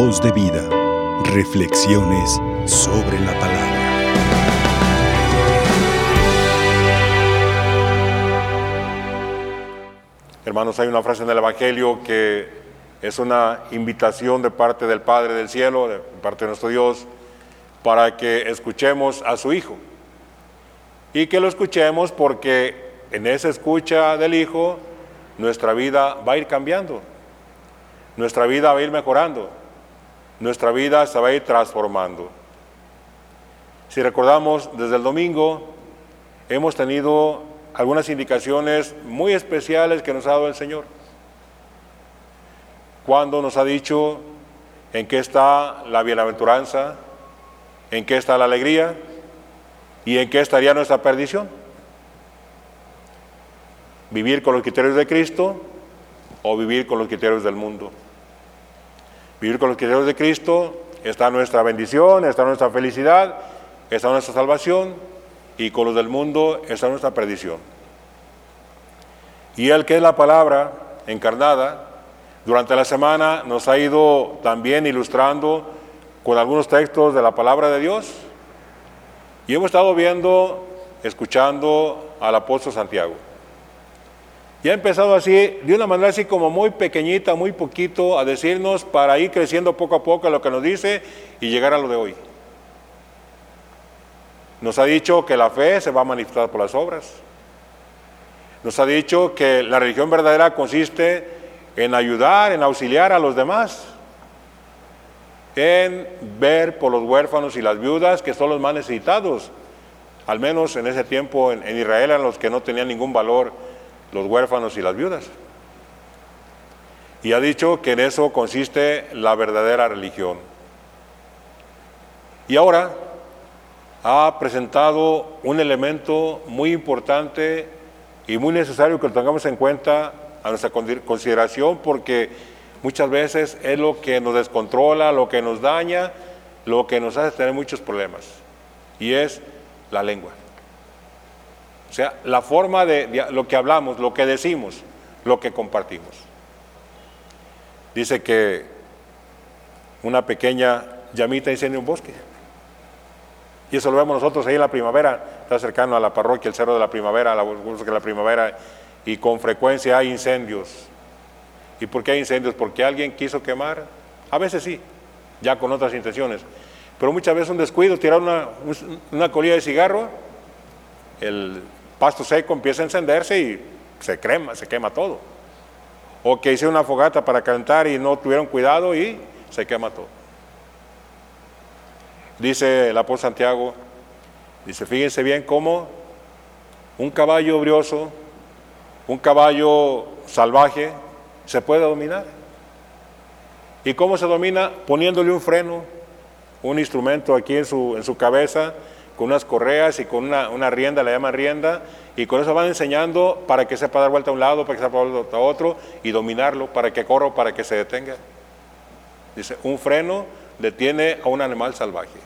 Voz de vida. Reflexiones sobre la palabra. Hermanos, hay una frase en el Evangelio que es una invitación de parte del Padre del Cielo, de parte de nuestro Dios, para que escuchemos a su Hijo. Y que lo escuchemos porque en esa escucha del Hijo nuestra vida va a ir cambiando, nuestra vida va a ir mejorando, nuestra vida se va a ir transformando. Si recordamos, desde el domingo hemos tenido algunas indicaciones muy especiales que nos ha dado el Señor. Cuando nos ha dicho en qué está la bienaventuranza, en qué está la alegría y en qué estaría nuestra perdición. Vivir con los criterios de Cristo o vivir con los criterios del mundo. Vivir con los criterios de Cristo está nuestra bendición, está nuestra felicidad, está nuestra salvación y con los del mundo está nuestra perdición. Y el que es la palabra encarnada, durante la semana nos ha ido también ilustrando con algunos textos de la palabra de Dios y hemos estado viendo, escuchando al apóstol Santiago. Y ha empezado así, de una manera así como muy pequeñita, muy poquito, a decirnos para ir creciendo poco a poco lo que nos dice y llegar a lo de hoy. Nos ha dicho que la fe se va a manifestar por las obras. Nos ha dicho que la religión verdadera consiste en ayudar, en auxiliar a los demás, en ver por los huérfanos y las viudas que son los más necesitados. Al menos en ese tiempo en, en Israel eran los que no tenían ningún valor los huérfanos y las viudas. Y ha dicho que en eso consiste la verdadera religión. Y ahora ha presentado un elemento muy importante y muy necesario que lo tengamos en cuenta a nuestra consideración porque muchas veces es lo que nos descontrola, lo que nos daña, lo que nos hace tener muchos problemas. Y es la lengua. O sea, la forma de, lo que hablamos, lo que decimos, lo que compartimos. Dice que una pequeña llamita incendia un bosque. Y eso lo vemos nosotros ahí en la primavera, está cercano a la parroquia, el cerro de la primavera, la de la primavera, y con frecuencia hay incendios. ¿Y por qué hay incendios? Porque alguien quiso quemar. A veces sí, ya con otras intenciones. Pero muchas veces un descuido, tirar una, una colilla de cigarro, el pasto seco empieza a encenderse y se crema, se quema todo. O que hice una fogata para calentar y no tuvieron cuidado y se quema todo. Dice el apóstol Santiago, dice, fíjense bien cómo un caballo brioso, un caballo salvaje, se puede dominar. ¿Y cómo se domina? Poniéndole un freno, un instrumento aquí en su, en su cabeza con unas correas y con una, rienda, la llaman rienda, y con eso van enseñando para que sepa dar vuelta a un lado, para que sepa dar vuelta a otro, y dominarlo, para que corra, para que se detenga. Dice, un freno detiene a un animal salvaje.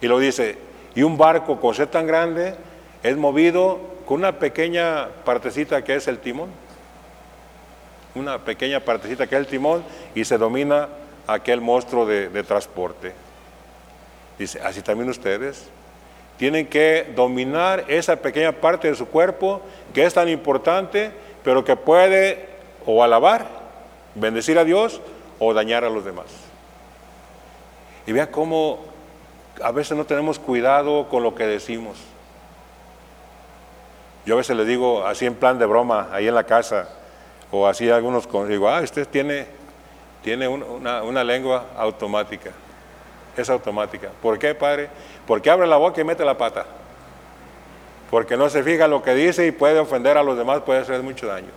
Y lo dice, y un barco con ser tan grande es movido con una pequeña partecita que es el timón. Una pequeña partecita que es el timón y se domina aquel monstruo de transporte. Dice, así también ustedes tienen que dominar esa pequeña parte de su cuerpo que es tan importante, pero que puede o alabar, bendecir a Dios o dañar a los demás. Y vea cómo a veces no tenemos cuidado con lo que decimos. Yo a veces le digo así en plan de broma, ahí en la casa, o así algunos, digo, ah, usted tiene, tiene una, una lengua automática es automática. ¿Por qué, Padre? Porque abre la boca y mete la pata. Porque no se fija lo que dice y puede ofender a los demás, puede hacer mucho daño.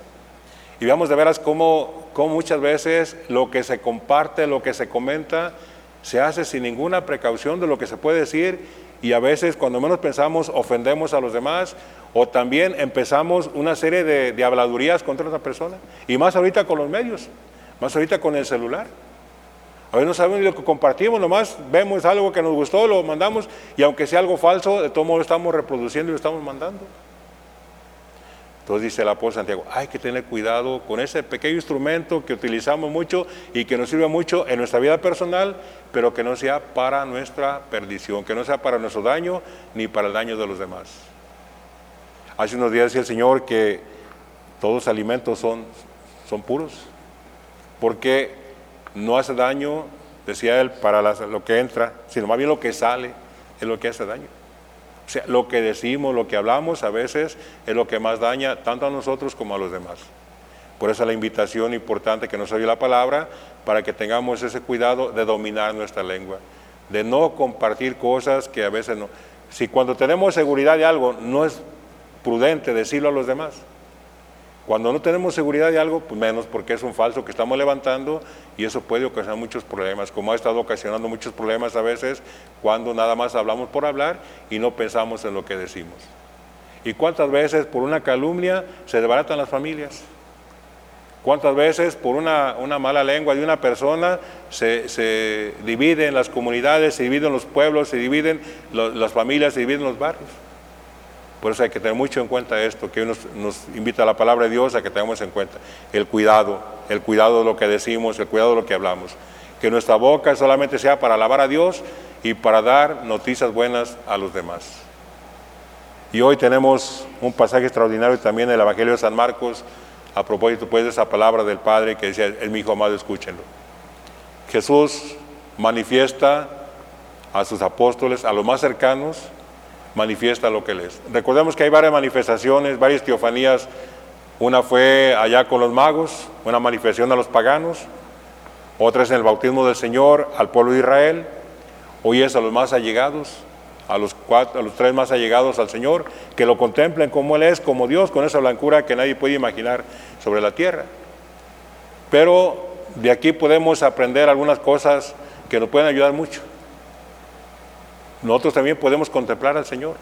Y veamos de veras cómo, cómo muchas veces lo que se comparte, lo que se comenta, se hace sin ninguna precaución de lo que se puede decir y a veces cuando menos pensamos ofendemos a los demás o también empezamos una serie de, de habladurías contra otra persona y más ahorita con los medios, más ahorita con el celular. A veces no sabemos lo que compartimos, nomás vemos algo que nos gustó, lo mandamos y aunque sea algo falso, de todo modo lo estamos reproduciendo y lo estamos mandando. Entonces dice el apóstol Santiago, hay que tener cuidado con ese pequeño instrumento que utilizamos mucho y que nos sirve mucho en nuestra vida personal, pero que no sea para nuestra perdición, que no sea para nuestro daño ni para el daño de los demás. Hace unos días decía el Señor que todos los alimentos son, son puros, porque no hace daño, decía él, para lo que entra, sino más bien lo que sale es lo que hace daño. O sea, lo que decimos, lo que hablamos a veces es lo que más daña tanto a nosotros como a los demás. Por eso la invitación importante que nos oye la palabra, para que tengamos ese cuidado de dominar nuestra lengua, de no compartir cosas que a veces no. Si cuando tenemos seguridad de algo no es prudente decirlo a los demás, cuando no tenemos seguridad de algo, pues menos porque es un falso que estamos levantando y eso puede ocasionar muchos problemas, como ha estado ocasionando muchos problemas a veces cuando nada más hablamos por hablar y no pensamos en lo que decimos. ¿Y cuántas veces por una calumnia se desbaratan las familias? ¿Cuántas veces por una, mala lengua de una persona se, se, dividen las comunidades, se dividen los pueblos, se dividen las familias, se dividen los barrios? Por eso hay que tener mucho en cuenta esto, que nos, nos invita a la palabra de Dios a que tengamos en cuenta el cuidado, el cuidado de lo que decimos, el cuidado de lo que hablamos. Que nuestra boca solamente sea para alabar a Dios y para dar noticias buenas a los demás. Y hoy tenemos un pasaje extraordinario también en el Evangelio de San Marcos, a propósito pues de esa palabra del Padre que decía, es mi hijo amado, escúchenlo. Jesús manifiesta a sus apóstoles, a los más cercanos, manifiesta lo que Él es. Recordemos que hay varias manifestaciones, varias teofanías. Una fue allá con los magos, una manifestación a los paganos. Otra es en el bautismo del Señor al pueblo de Israel. Hoy es a los más allegados, a los, cuatro, a los tres más allegados al Señor, que lo contemplen como Él es, como Dios, con esa blancura que nadie puede imaginar sobre la tierra. Pero de aquí podemos aprender algunas cosas que nos pueden ayudar mucho nosotros también podemos contemplar al Señor.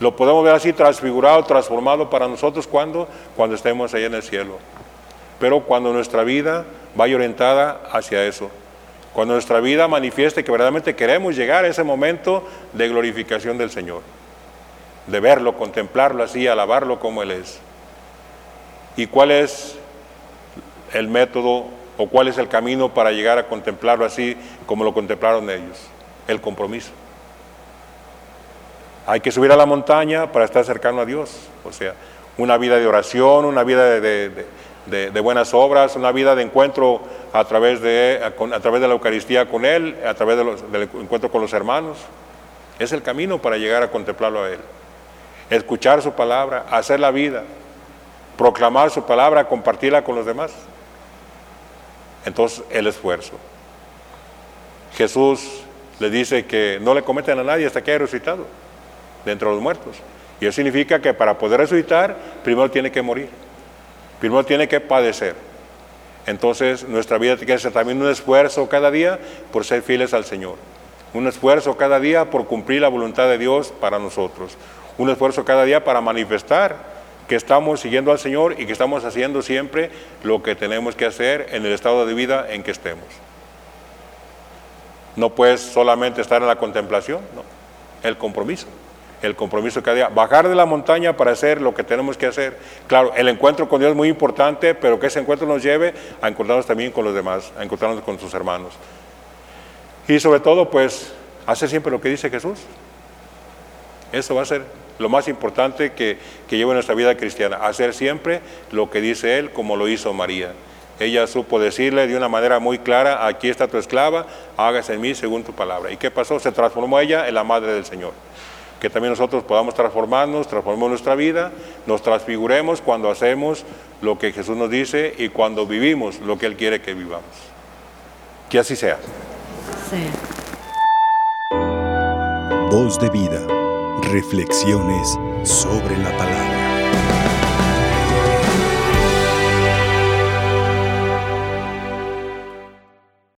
Lo podemos ver así transfigurado, transformado para nosotros cuando, cuando estemos ahí en el cielo. Pero cuando nuestra vida vaya orientada hacia eso, cuando nuestra vida manifieste que verdaderamente queremos llegar a ese momento de glorificación del Señor, de verlo, contemplarlo así, alabarlo como Él es. ¿Y cuál es el método o cuál es el camino para llegar a contemplarlo así como lo contemplaron ellos? El compromiso. Hay que subir a la montaña para estar cercano a Dios. O sea, una vida de oración, una vida de, buenas obras, una vida de encuentro a través de, a, través de la Eucaristía con Él, a través del encuentro con los hermanos. Es el camino para llegar a contemplarlo a Él. Escuchar su palabra, hacer la vida, proclamar su palabra, compartirla con los demás. Entonces, el esfuerzo. Jesús le dice que no le cometen a nadie hasta que haya resucitado dentro de los muertos. Y eso significa que para poder resucitar, primero tiene que morir, primero tiene que padecer. Entonces nuestra vida tiene que ser también un esfuerzo cada día por ser fieles al Señor, un esfuerzo cada día por cumplir la voluntad de Dios para nosotros, un esfuerzo cada día para manifestar que estamos siguiendo al Señor y que estamos haciendo siempre lo que tenemos que hacer en el estado de vida en que estemos. No puedes solamente estar en la contemplación, no, el compromiso el compromiso cada día, bajar de la montaña para hacer lo que tenemos que hacer. Claro, el encuentro con Dios es muy importante, pero que ese encuentro nos lleve a encontrarnos también con los demás, a encontrarnos con sus hermanos. Y sobre todo, pues, hacer siempre lo que dice Jesús. Eso va a ser lo más importante que, que lleva nuestra vida cristiana, hacer siempre lo que dice Él, como lo hizo María. Ella supo decirle de una manera muy clara, aquí está tu esclava, hágase en mí según tu palabra. ¿Y qué pasó? Se transformó ella en la madre del Señor que también nosotros podamos transformarnos, transformemos nuestra vida, nos transfiguremos cuando hacemos lo que Jesús nos dice y cuando vivimos lo que Él quiere que vivamos. Que así sea. Voz de vida. Reflexiones sobre la palabra.